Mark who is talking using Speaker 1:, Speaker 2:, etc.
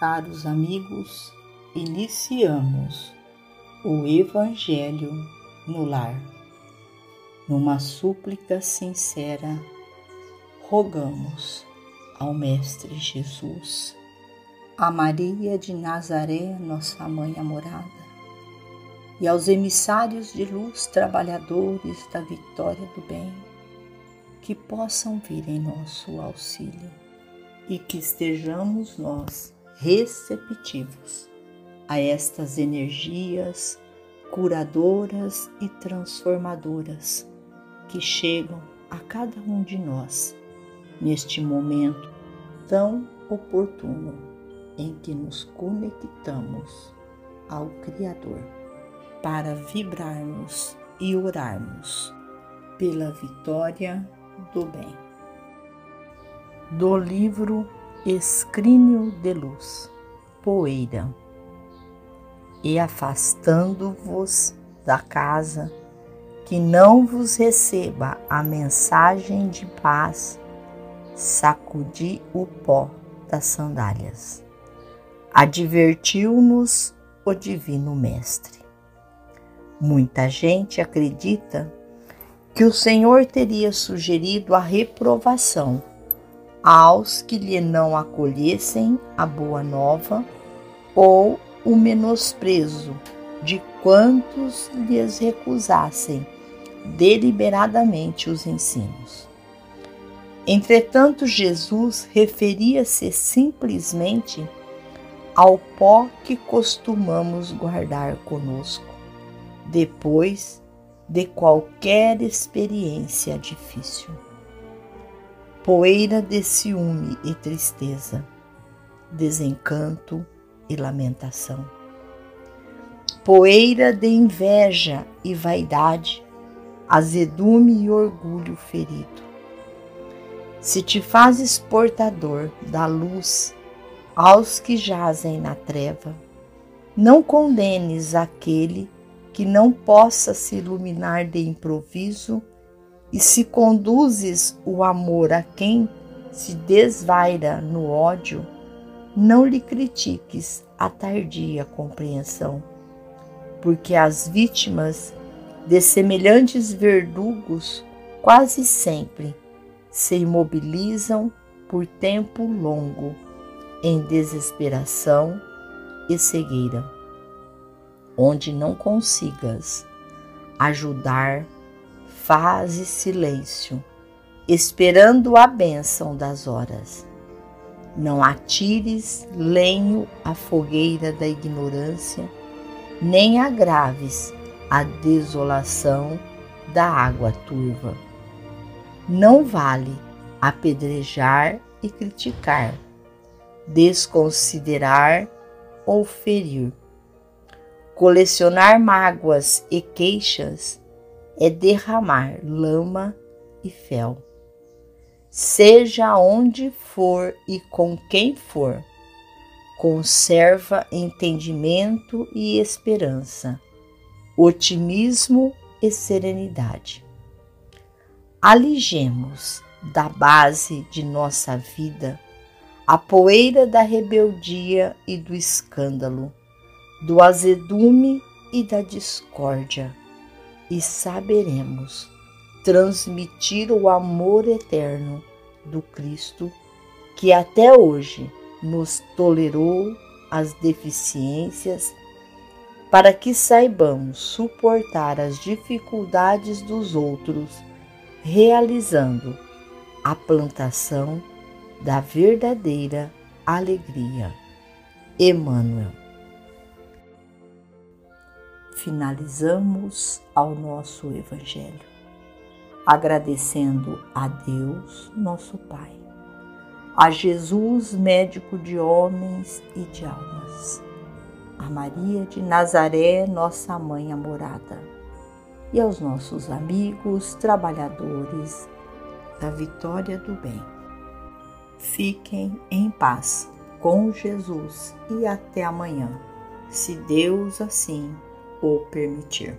Speaker 1: caros amigos, iniciamos o Evangelho no lar. Numa súplica sincera, rogamos ao Mestre Jesus, a Maria de Nazaré, nossa mãe amorada, e aos emissários de luz, trabalhadores da vitória do bem, que possam vir em nosso auxílio e que estejamos nós receptivos a estas energias curadoras e transformadoras que chegam a cada um de nós neste momento tão oportuno em que nos conectamos ao Criador para vibrarmos e orarmos pela vitória do bem. Do livro Escrínio de Luz, Poeira. E afastando-vos da casa, que não vos receba a mensagem de paz, sacudi o pó das sandálias. Advertiu-nos o Divino Mestre. Muita gente acredita que o Senhor teria sugerido a reprovação aos que lhe não acolhessem a boa nova ou o menosprezo de quantos lhes recusassem deliberadamente os ensinos. Entretanto, Jesus referia-se simplesmente ao pó que costumamos guardar conosco, depois de qualquer experiência difícil. Poeira de ciúme e tristeza, desencanto e lamentação. Poeira de inveja e vaidade, azedume e orgulho ferido. Se te fazes portador da luz aos que jazem na treva, não condenes aquele que não possa se iluminar de improviso, e se conduzes o amor a quem se desvaira no ódio, não lhe critiques a tardia compreensão, porque as vítimas de semelhantes verdugos quase sempre se imobilizam por tempo longo em desesperação e cegueira, onde não consigas ajudar, faze silêncio, esperando a bênção das horas não atires lenho à fogueira da ignorância, nem agraves a desolação da água turva. Não vale apedrejar e criticar, desconsiderar ou ferir. Colecionar mágoas e queixas é derramar lama e fel seja onde for e com quem for, conserva entendimento e esperança, otimismo e serenidade. Aligemos da base de nossa vida a poeira da rebeldia e do escândalo, do azedume e da discórdia, e saberemos transmitir o amor eterno do Cristo que até hoje nos tolerou as deficiências para que saibamos suportar as dificuldades dos outros, realizando a plantação da verdadeira alegria. Emmanuel. Finalizamos ao nosso Evangelho agradecendo a Deus, nosso Pai, a Jesus, médico de homens e de almas, a Maria de Nazaré, nossa mãe amorada, e aos nossos amigos trabalhadores da vitória do bem. Fiquem em paz com Jesus e até amanhã, se Deus assim o permitir.